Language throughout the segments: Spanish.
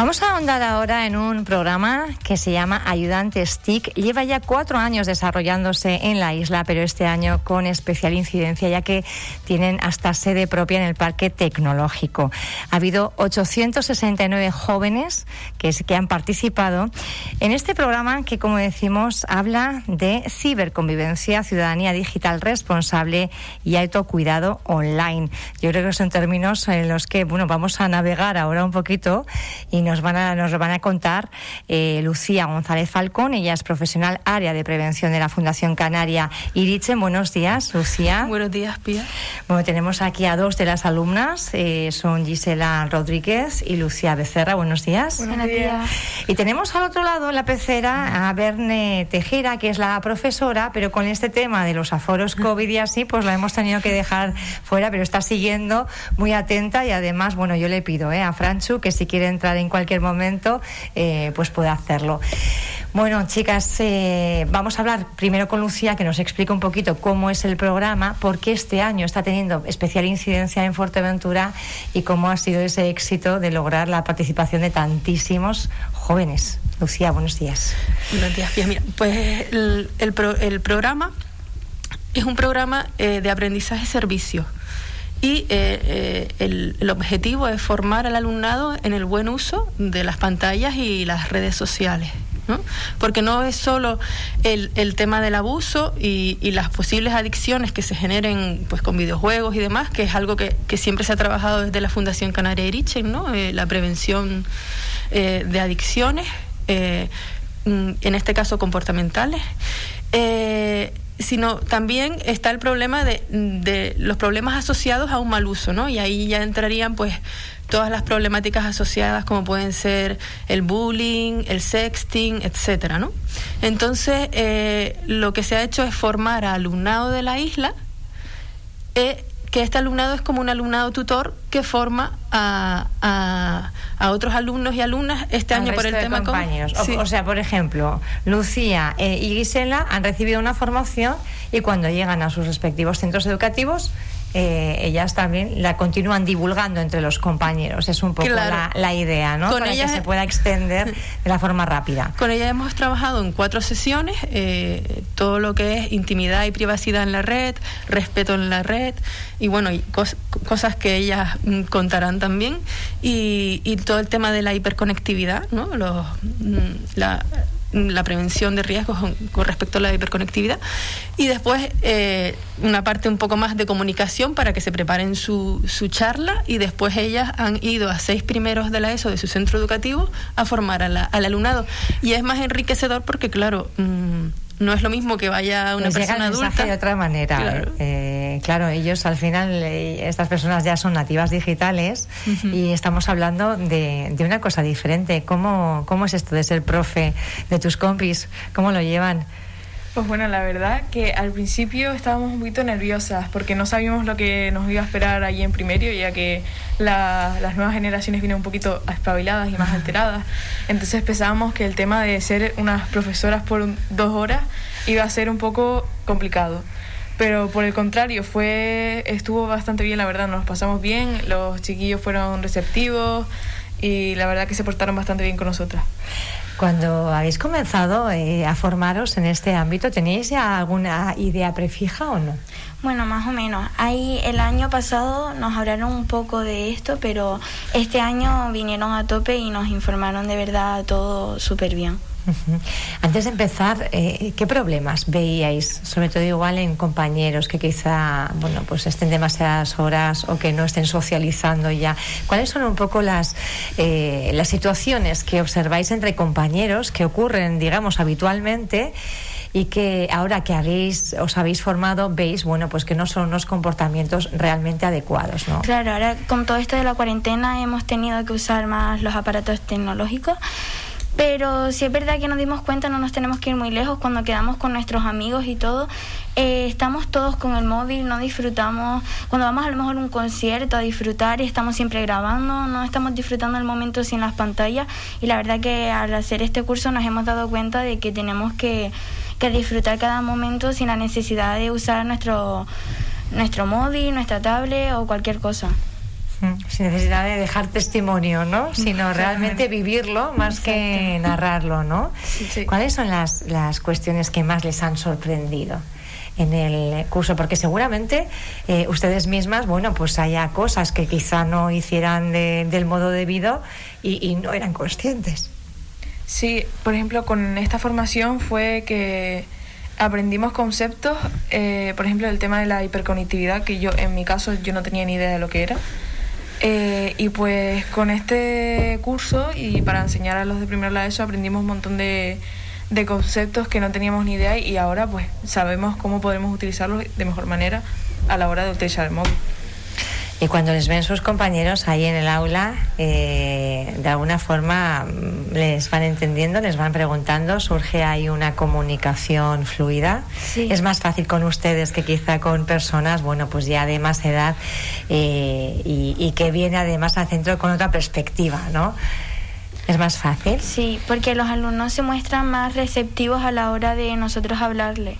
Vamos a ahondar ahora en un programa que se llama Ayudante STIC. Lleva ya cuatro años desarrollándose en la isla, pero este año con especial incidencia, ya que tienen hasta sede propia en el Parque Tecnológico. Ha habido 869 jóvenes que, que han participado en este programa que, como decimos, habla de ciberconvivencia, ciudadanía digital responsable y autocuidado online. Yo creo que son términos en los que, bueno, vamos a navegar ahora un poquito y nos van a, nos lo van a contar eh, Lucía González Falcón. Ella es profesional área de prevención de la Fundación Canaria Irichen. Buenos días, Lucía. Buenos días, Pía. Bueno, tenemos aquí a dos de las alumnas. Eh, son Gisela Rodríguez y Lucía Becerra. Buenos días. Buenos días. Y tenemos al otro lado en la pecera a Berne Tejera, que es la profesora, pero con este tema de los aforos COVID y así, pues lo hemos tenido que dejar fuera, pero está siguiendo muy atenta y además, bueno, yo le pido eh, a Franchu que si quiere entrar en cualquier momento, eh, pues puede hacerlo. Bueno, chicas, eh, vamos a hablar primero con Lucía, que nos explique un poquito cómo es el programa, por qué este año está teniendo especial incidencia en Fuerteventura y cómo ha sido ese éxito de lograr la participación de tantísimos jóvenes. Lucía, buenos días. Buenos días, Pía. Mira, pues el, el programa es un programa eh, de aprendizaje-servicio y eh, eh, el, objetivo es formar al alumnado en el buen uso de las pantallas y las redes sociales. ¿no? Porque no es solo el, el tema del abuso y, y, las posibles adicciones que se generen pues, con videojuegos y demás, que es algo que, que siempre se ha trabajado desde la Fundación Canaria Irichen, ¿no? Eh, la prevención eh, de adicciones, mm, en este caso comportamentales. Sino también está el problema de, de, los problemas asociados a un mal uso, ¿no? Y ahí ya entrarían pues todas las problemáticas asociadas como pueden ser el bullying, el sexting, etcétera, ¿no? Entonces, eh, lo que se ha hecho es formar a alumnado de la isla eh, que este alumnado es como un alumnado tutor que forma a, a, a otros alumnos y alumnas este año por el tema compañeros. Sí. O, o, sea, por ejemplo, Lucía eh, y Gisela han recibido una formación y cuando llegan a sus respectivos centros educativos eh, ellas también la continúan divulgando entre los compañeros. Es un poco claro. la, la, idea, ¿no? Con Para ella, que se pueda extender de la forma rápida. Con ella hemos trabajado en cuatro sesiones, eh, todo lo que es intimidad y privacidad en la red, respeto en la red, y bueno, y cos cosas que ellas mm, contarán también, y, y, todo el tema de la hiperconectividad, ¿no? Los, mm, la, la prevención de riesgos con, con, respecto a la hiperconectividad. Y después eh, una parte un poco más de comunicación para que se preparen su, su, charla. Y después ellas han ido a seis primeros de la ESO de su centro educativo a formar a la, al alumnado. Y es más enriquecedor porque claro mmm, no es lo mismo que vaya una Les persona llega el adulta. de otra manera claro. Eh, claro ellos al final eh, estas personas ya son nativas digitales uh -huh. y estamos hablando de, de, una cosa diferente ¿Cómo, cómo es esto de ser profe de tus compis cómo lo llevan pues bueno, la verdad que al principio estábamos un poquito nerviosas porque no sabíamos lo que nos iba a esperar allí en primario, ya que la, las nuevas generaciones vienen un poquito espabiladas y más alteradas. Entonces pensábamos que el tema de ser unas profesoras por un, dos horas iba a ser un poco complicado. Pero por el contrario, fue estuvo bastante bien, la verdad, nos pasamos bien, los chiquillos fueron receptivos y la verdad que se portaron bastante bien con nosotras. Cuando habéis comenzado eh, a formaros en este ámbito, ¿tenéis ya alguna idea prefija o no? Bueno, más o menos. Ahí el año pasado nos hablaron un poco de esto, pero este año vinieron a tope y nos informaron de verdad todo súper bien. Antes de empezar, eh, ¿qué problemas veíais? Sobre todo igual en compañeros que quizá, bueno, pues estén demasiadas horas o que no estén socializando ya. ¿Cuáles son un poco las, eh, las situaciones que observáis entre compañeros que ocurren, digamos, habitualmente? y que ahora que habéis, os habéis formado veis bueno pues que no son unos comportamientos realmente adecuados ¿no? claro ahora con todo esto de la cuarentena hemos tenido que usar más los aparatos tecnológicos pero si es verdad que nos dimos cuenta, no nos tenemos que ir muy lejos cuando quedamos con nuestros amigos y todo. Eh, estamos todos con el móvil, no disfrutamos. Cuando vamos a lo mejor a un concierto a disfrutar y estamos siempre grabando, no estamos disfrutando el momento sin las pantallas. Y la verdad que al hacer este curso nos hemos dado cuenta de que tenemos que, que disfrutar cada momento sin la necesidad de usar nuestro, nuestro móvil, nuestra tablet o cualquier cosa. Sin necesidad de dejar testimonio, ¿no? Sino realmente vivirlo más que narrarlo, ¿no? ¿Cuáles son las, las cuestiones que más les han sorprendido? en el curso, porque seguramente eh, ustedes mismas, bueno, pues haya cosas que quizá no hicieran del modo debido y, y, no eran conscientes. Sí, por ejemplo, con esta formación fue que aprendimos conceptos, eh, por ejemplo, el tema de la hiperconectividad, que yo, en mi caso, yo no tenía ni idea de lo que era. Eh, y pues con este curso y para enseñar a los de primero la ESO aprendimos un montón de, de conceptos que no teníamos ni idea y ahora pues sabemos cómo podemos utilizarlos de mejor manera a la hora de utilizar el móvil. Y cuando les ven sus compañeros ahí en el aula, eh, de alguna forma mm, les van entendiendo, les van preguntando, surge ahí una comunicación fluida. Es más fácil con ustedes que quizá con personas, bueno, pues ya de más edad eh, y, y que viene además al centro con otra perspectiva, ¿no? ¿Es más fácil? Sí, porque los alumnos se muestran más receptivos a la hora de nosotros hablarle,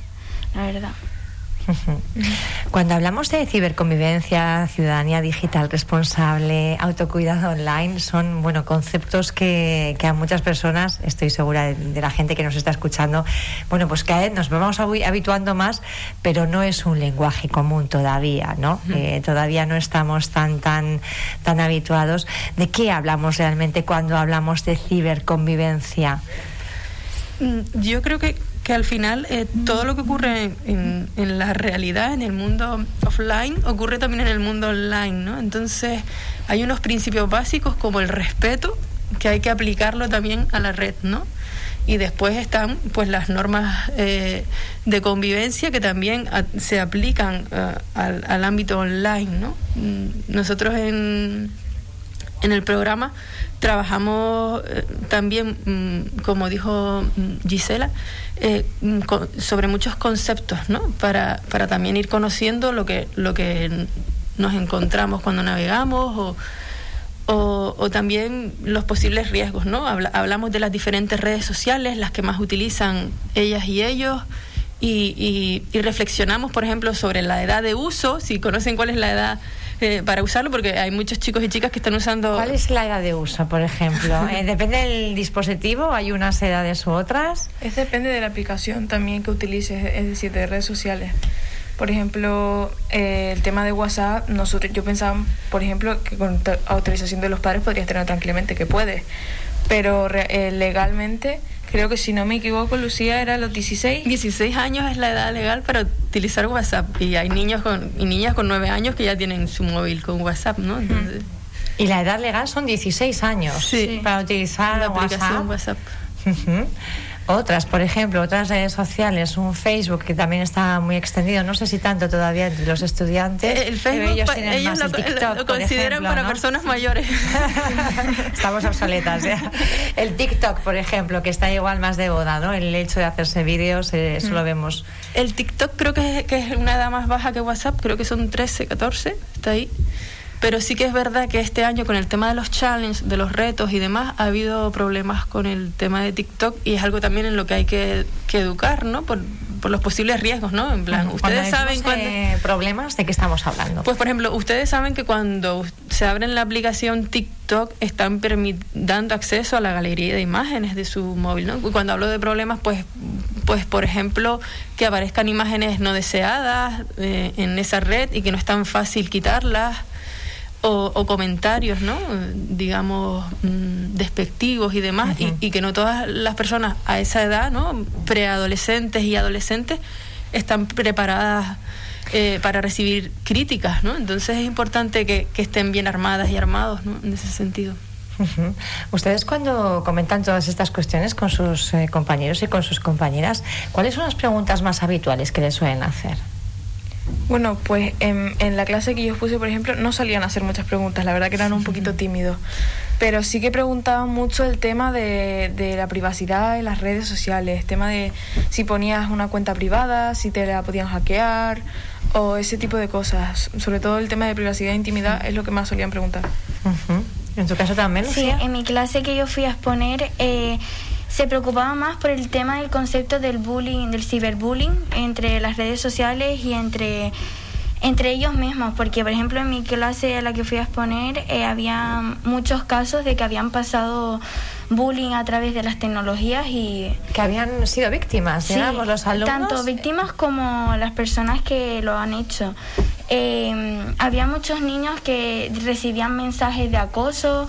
la verdad. Cuando hablamos de ciberconvivencia, ciudadanía digital responsable, autocuidado online, son bueno conceptos que, a muchas personas, estoy segura de, la gente que nos está escuchando, bueno, pues que nos vamos habituando más, pero no es un lenguaje común todavía, ¿no? Eh, todavía no estamos tan tan tan habituados. ¿De qué hablamos realmente cuando hablamos de ciberconvivencia? Mm, yo creo que que al final eh, todo lo que ocurre en, en, la realidad, en el mundo offline, ocurre también en el mundo online, ¿no? Entonces hay unos principios básicos como el respeto, que hay que aplicarlo también a la red, ¿no? Y después están pues las normas eh, de convivencia que también se aplican eh, al, al, ámbito online, ¿no? Mm, nosotros en, en el programa trabajamos también, mm, como dijo mm, Gisela, eh, mm, sobre muchos conceptos, ¿no? Para, para también ir conociendo lo que, lo que nos encontramos cuando navegamos o, o, también los posibles riesgos, ¿no? hablamos de las diferentes redes sociales, las que más utilizan ellas y ellos. Y, y, reflexionamos, por ejemplo, sobre la edad de uso, si conocen cuál es la edad eh, para usarlo, porque hay muchos chicos y chicas que están usando... ¿Cuál es la edad de uso, por ejemplo? Eh, ¿Depende del dispositivo? ¿Hay unas edades u otras? Es depende de la aplicación también que utilices, es decir, de redes sociales. Por ejemplo, eh, el tema de WhatsApp, nosotros, yo pensaba, por ejemplo, que con autorización de los padres podrías tener tranquilamente, que puedes, pero legalmente creo que si no me equivoco, Lucía era los 16. 16 años es la edad legal para utilizar WhatsApp y hay niños con, y niñas con 9 años que ya tienen su móvil con WhatsApp, ¿no? y la edad legal son 16 años para utilizar la aplicación WhatsApp. Otras, por ejemplo, otras redes sociales, un Facebook que también está muy extendido, no sé si tanto todavía entre los estudiantes. Eh, el Facebook, ellos, tienen más lo, el TikTok, lo consideran para personas mayores. Estamos obsoletas ya. El TikTok, por ejemplo, que está igual más de boda, ¿no? El hecho de hacerse vídeos, eh, eso lo mm. vemos. El TikTok creo que que es una edad más baja que WhatsApp, creo que son 13, 14, está ahí. Pero sí que es verdad que este año con el tema de los challenges, de los retos y demás, ha habido problemas con el tema de TikTok y es algo también en lo que hay que, educar, ¿no? Por, los posibles riesgos, ¿no? En plan, ustedes saben cuando... problemas, ¿de qué estamos hablando? Pues, por ejemplo, ustedes saben que cuando se abren la aplicación TikTok están dando acceso a la galería de imágenes de su móvil, ¿no? Y cuando hablo de problemas, pues, pues por ejemplo, que aparezcan imágenes no deseadas eh, en esa red y que no es tan fácil quitarlas o, comentarios, ¿no? digamos, mm, despectivos y demás, y, que no todas las personas a esa edad, ¿no? preadolescentes y adolescentes, están preparadas eh, para recibir críticas, ¿no? Entonces es importante que, estén bien armadas y armados, ¿no? En ese sentido. Ustedes cuando comentan todas estas cuestiones con sus eh, compañeros y con sus compañeras, ¿cuáles son las preguntas más habituales que les suelen hacer? Bueno, pues en, en, la clase que yo puse, por ejemplo, no salían a hacer muchas preguntas, la verdad que eran un poquito tímidos, pero sí que preguntaban mucho el tema de, de la privacidad en las redes sociales, tema de si ponías una cuenta privada, si te la podían hackear o ese tipo de cosas. Sobre todo el tema de privacidad e intimidad es lo que más solían preguntar. ¿En tu caso también? Sí, en mi clase que yo fui a exponer... Eh, se preocupaba más por el tema del concepto del bullying, del ciberbullying entre las redes sociales y entre entre ellos mismos, porque por ejemplo en mi clase a la que fui a exponer eh, había muchos casos de que habían pasado bullying a través de las tecnologías y... Que habían sido víctimas, digamos, los alumnos. Tanto víctimas como las personas que lo han hecho. Eh, había muchos niños que recibían mensajes de acoso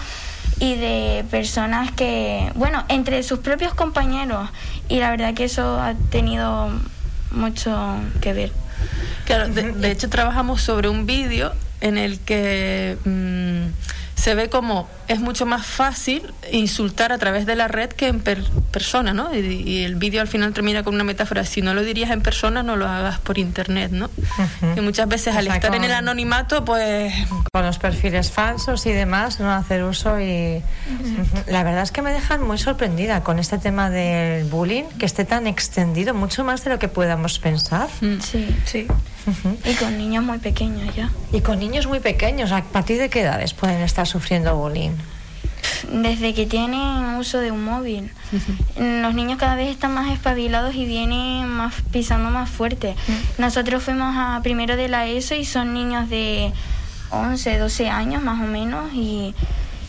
y de personas que, bueno, entre sus propios compañeros y la verdad que eso ha tenido mucho que ver. Claro, de, hecho trabajamos sobre un vídeo en el que mm, se ve como es mucho más fácil insultar a través de la red que en persona, ¿no? Y, el vídeo al final termina con una metáfora, si no lo dirías en persona, no lo hagas por internet, ¿no? Que muchas veces al estar en el anonimato, pues... Con los perfiles falsos y demás, no hacer uso y... La verdad es que me dejan muy sorprendida con este tema del bullying, que esté tan extendido, mucho más de lo que podamos pensar. Mm. Sí, Y con niños muy pequeños ya. Y con niños muy pequeños, ¿a partir de qué edades pueden estar sufriendo bullying? Desde que tienen uso de un móvil. Los niños cada vez están más espabilados y vienen más pisando más fuerte. Nosotros fuimos a primero de la ESO y son niños de 11, 12 años más o menos y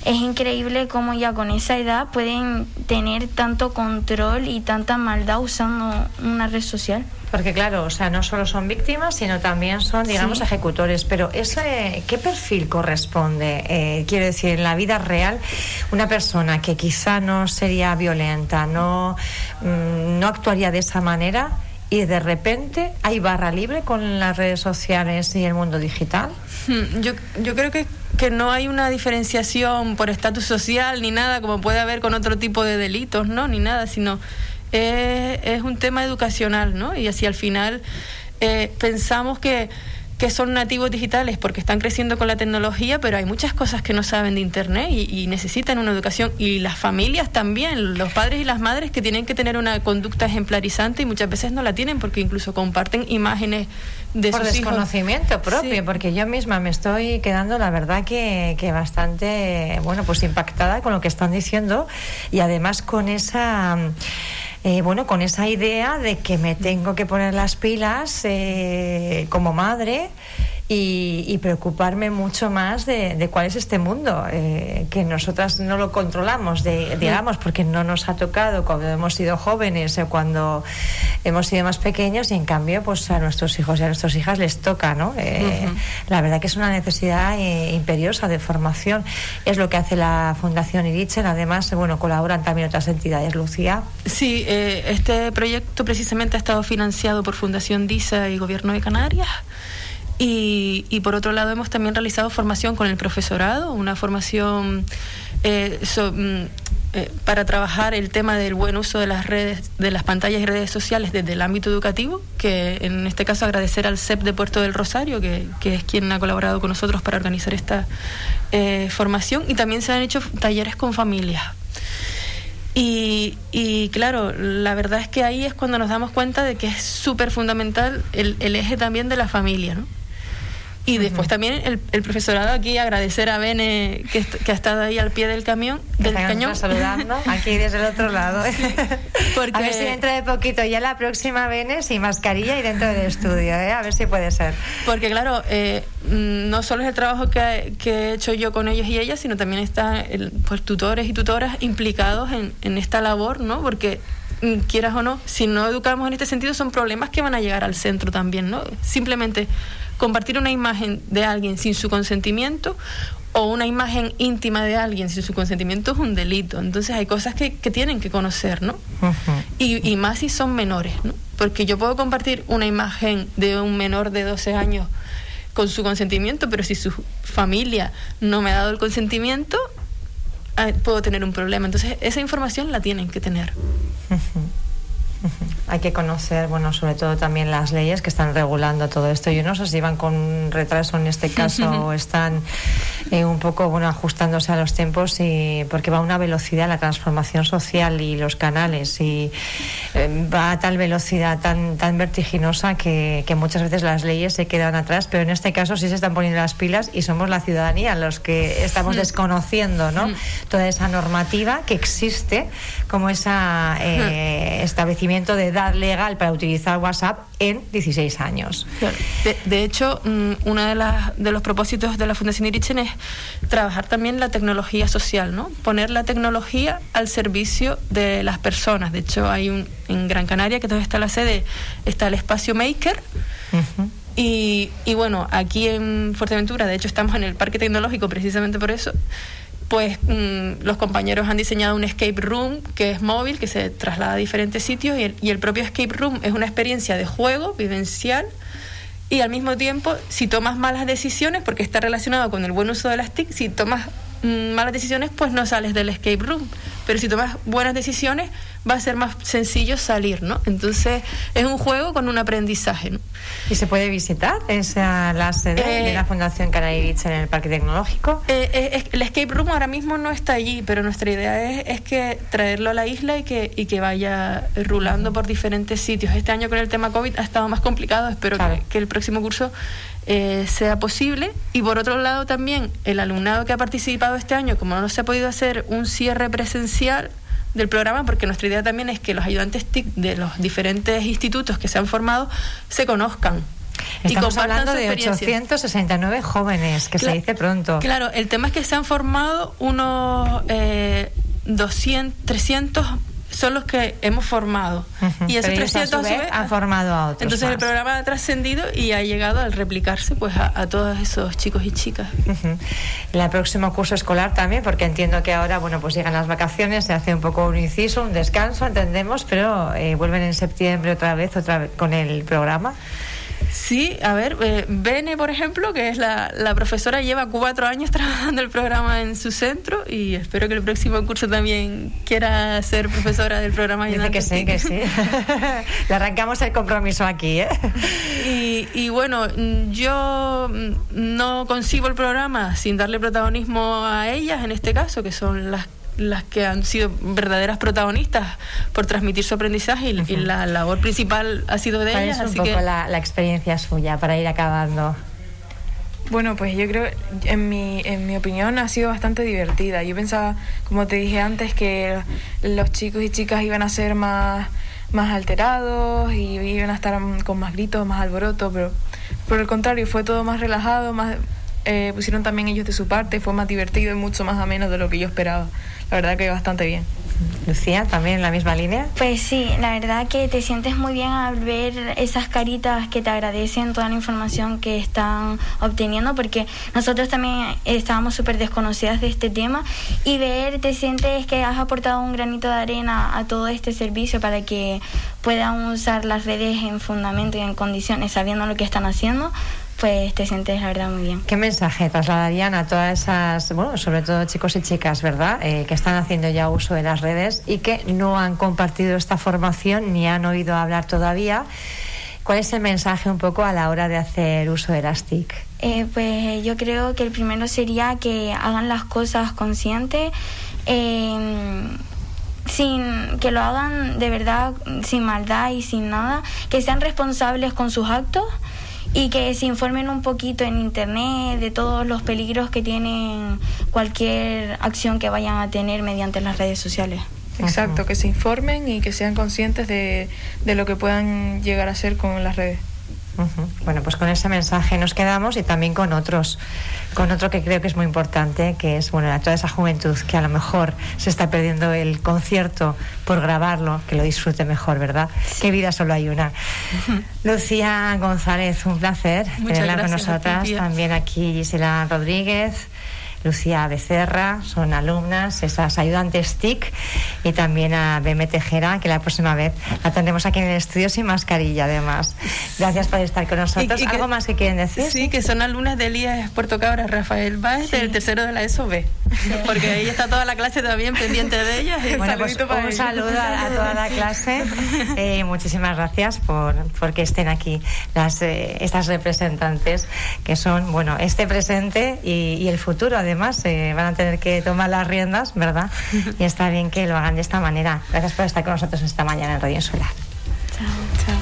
es increíble cómo ya con esa edad pueden tener tanto control y tanta maldad usando una red social. Porque claro, o sea, no solo son víctimas, sino también son, digamos, ejecutores. Pero ese, ¿qué perfil corresponde? Eh, quiero decir, en la vida real, una persona que quizá no sería violenta, no, mm, no actuaría de esa manera y de repente hay barra libre con las redes sociales y el mundo digital. Hmm, yo, yo creo que, que no hay una diferenciación por estatus social ni nada como puede haber con otro tipo de delitos, ¿no? Ni nada, sino es, un tema educacional, ¿no? Y así al final eh, pensamos que, que son nativos digitales porque están creciendo con la tecnología, pero hay muchas cosas que no saben de Internet y, necesitan una educación. Y las familias también, los padres y las madres que tienen que tener una conducta ejemplarizante y muchas veces no la tienen porque incluso comparten imágenes de Por desconocimiento propio, porque yo misma me estoy quedando, la verdad, que, que bastante, bueno, pues impactada con lo que están diciendo y además con esa eh, bueno, con esa idea de que me tengo que poner las pilas eh, como madre y, preocuparme mucho más de, cuál es este mundo, eh, que nosotras no lo controlamos, de, digamos, porque no nos ha tocado cuando hemos sido jóvenes o cuando hemos sido más pequeños y en cambio pues a nuestros hijos y a nuestras hijas les toca, ¿no? Eh, la verdad que es una necesidad eh, imperiosa de formación. Es lo que hace la Fundación Irichen, además, bueno, colaboran también otras entidades. Lucía. Sí, este proyecto precisamente ha estado financiado por Fundación DISA y Gobierno de Canarias. Y, por otro lado hemos también realizado formación con el profesorado, una formación eh, mm, eh, para trabajar el tema del buen uso de las redes, de las pantallas y redes sociales desde el ámbito educativo, que en este caso agradecer al CEP de Puerto del Rosario, que, es quien ha colaborado con nosotros para organizar esta eh, formación, y también se han hecho talleres con familias. Y, y, claro, la verdad es que ahí es cuando nos damos cuenta de que es súper fundamental el eje también de la familia, ¿no? Y después también el, el, profesorado aquí, agradecer a Bene que, que, ha estado ahí al pie del camión, del cañón. saludando aquí desde el otro lado. Porque... A ver si dentro de poquito, ya la próxima Bene sin mascarilla y dentro del estudio, ¿eh? a ver si puede ser. Porque claro, eh, mm, no solo es el trabajo que, que, he hecho yo con ellos y ellas, sino también están pues, tutores y tutoras implicados en, en esta labor, ¿no? Porque mm, quieras o no, si no educamos en este sentido, son problemas que van a llegar al centro también, ¿no? Simplemente compartir una imagen de alguien sin su consentimiento o una imagen íntima de alguien sin su consentimiento es un delito. Entonces hay cosas que, que tienen que conocer, ¿no? y, y, más si son menores, ¿no? Porque yo puedo compartir una imagen de un menor de 12 años con su consentimiento, pero si su familia no me ha dado el consentimiento, ah, puedo tener un problema. Entonces esa información la tienen que tener. Hay que conocer, bueno, sobre todo también las leyes que están regulando todo esto. Yo no sé si van con retraso en este caso o están eh, un poco, bueno, ajustándose a los tiempos y porque va a una velocidad la transformación social y los canales y eh, va a tal velocidad tan tan vertiginosa que, que, muchas veces las leyes se quedan atrás, pero en este caso sí se están poniendo las pilas y somos la ciudadanía los que estamos desconociendo, ¿no? Toda esa normativa que existe como ese eh, establecimiento de edad legal para utilizar WhatsApp en 16 años. De, hecho, mm, uno de, las, de los propósitos de la Fundación Irichen es trabajar también la tecnología social, ¿no? Poner la tecnología al servicio de las personas. De hecho, hay un en Gran Canaria, que todavía está la sede, está el espacio Maker. y, y bueno, aquí en Fuerteventura, de hecho, estamos en el Parque Tecnológico precisamente por eso pues mm, los compañeros han diseñado un escape room que es móvil, que se traslada a diferentes sitios y el, y el propio escape room es una experiencia de juego vivencial y al mismo tiempo, si tomas malas decisiones, porque está relacionado con el buen uso de las TIC, si tomas mm, malas decisiones, pues no sales del escape room. Pero si tomas buenas decisiones, va a ser más sencillo salir, ¿no? Entonces, es un juego con un aprendizaje, ¿no? ¿Y se puede visitar esa la sede de eh, la Fundación Canaivich en el Parque Tecnológico? Eh, eh, el escape room ahora mismo no está allí, pero nuestra idea es, es que traerlo a la isla y que, y que vaya rulando por diferentes sitios. Este año con el tema COVID ha estado más complicado, espero que, que, el próximo curso sea posible. Y por otro lado también, el alumnado que ha participado este año, como no se ha podido hacer un cierre presencial, del programa, porque nuestra idea también es que los ayudantes TIC de los diferentes institutos que se han formado se conozcan. Estamos hablando de 869 jóvenes, que se dice pronto. Claro, el tema es que se han formado unos eh, 200, 300 son los que hemos formado. Y esos 300 han formado a otros. Entonces el programa ha trascendido y ha llegado al replicarse pues a, todos esos chicos y chicas. El próximo curso escolar también, porque entiendo que ahora bueno pues llegan las vacaciones, se hace un poco un inciso, un descanso, entendemos, pero eh, vuelven en septiembre otra vez, otra vez con el programa. Sí, a ver, eh, Bene, por ejemplo, que es la, la, profesora, lleva cuatro años trabajando el programa en su centro y espero que el próximo curso también quiera ser profesora del programa. Dice que sí, que sí. Le arrancamos el compromiso aquí, ¿eh? Y, y bueno, yo no concibo el programa sin darle protagonismo a ellas, en este caso, que son las las que han sido verdaderas protagonistas por transmitir su aprendizaje y, la labor principal ha sido de ellas. Es un poco la, la, experiencia suya para ir acabando. Bueno, pues yo creo, en mi, en mi opinión, ha sido bastante divertida. Yo pensaba, como te dije antes, que los chicos y chicas iban a ser más, más alterados y iban a estar con más gritos, más alboroto, pero por el contrario, fue todo más relajado, más eh, pusieron también ellos de su parte, fue más divertido y mucho más ameno de lo que yo esperaba. La verdad que bastante bien. Lucía, también en la misma línea. Pues sí, la verdad que te sientes muy bien al ver esas caritas que te agradecen toda la información que están obteniendo, porque nosotros también estábamos súper desconocidas de este tema y ver, te sientes que has aportado un granito de arena a todo este servicio para que puedan usar las redes en fundamento y en condiciones, sabiendo lo que están haciendo pues te sientes la verdad muy bien. ¿Qué mensaje trasladarían a todas esas, bueno, sobre todo chicos y chicas, ¿verdad?, eh, que están haciendo ya uso de las redes y que no han compartido esta formación ni han oído hablar todavía? ¿Cuál es el mensaje un poco a la hora de hacer uso de las TIC? Eh, pues yo creo que el primero sería que hagan las cosas conscientes. Em, sin que lo hagan de verdad sin maldad y sin nada, que sean responsables con sus actos y que se informen un poquito en internet de todos los peligros que tienen cualquier acción que vayan a tener mediante las redes sociales. Exacto, que se informen y que sean conscientes de, de lo que puedan llegar a ser con las redes. Bueno, pues con ese mensaje nos quedamos y también con otros, con otro que creo que es muy importante, que es bueno, a toda esa juventud que a lo mejor se está perdiendo el concierto por grabarlo, que lo disfrute mejor, ¿verdad? Qué vida solo hay una. Lucía González, un placer tenerla con nosotras. También aquí Gisela Rodríguez. Lucía Becerra, son alumnas, esas ayudantes TIC, y también a Beme Tejera, que la próxima vez la tendremos aquí en el estudio sin mascarilla, además. Gracias por estar con nosotros. ¿Algo más que quieren decir? Sí, que son alumnas de Elías Puerto Cabra, Rafael Báez, del tercero de la ESOB, porque ahí está toda la clase también pendiente de ellas. Bueno, pues un saludo a, toda la clase. Eh, muchísimas gracias por, que estén aquí las, eh, estas representantes, que son, bueno, este presente y, y el futuro, además además eh, van a tener que tomar las riendas, ¿verdad? Y está bien que lo hagan de esta manera. Gracias por estar con nosotros esta mañana en Radio Insular. Chao, chao.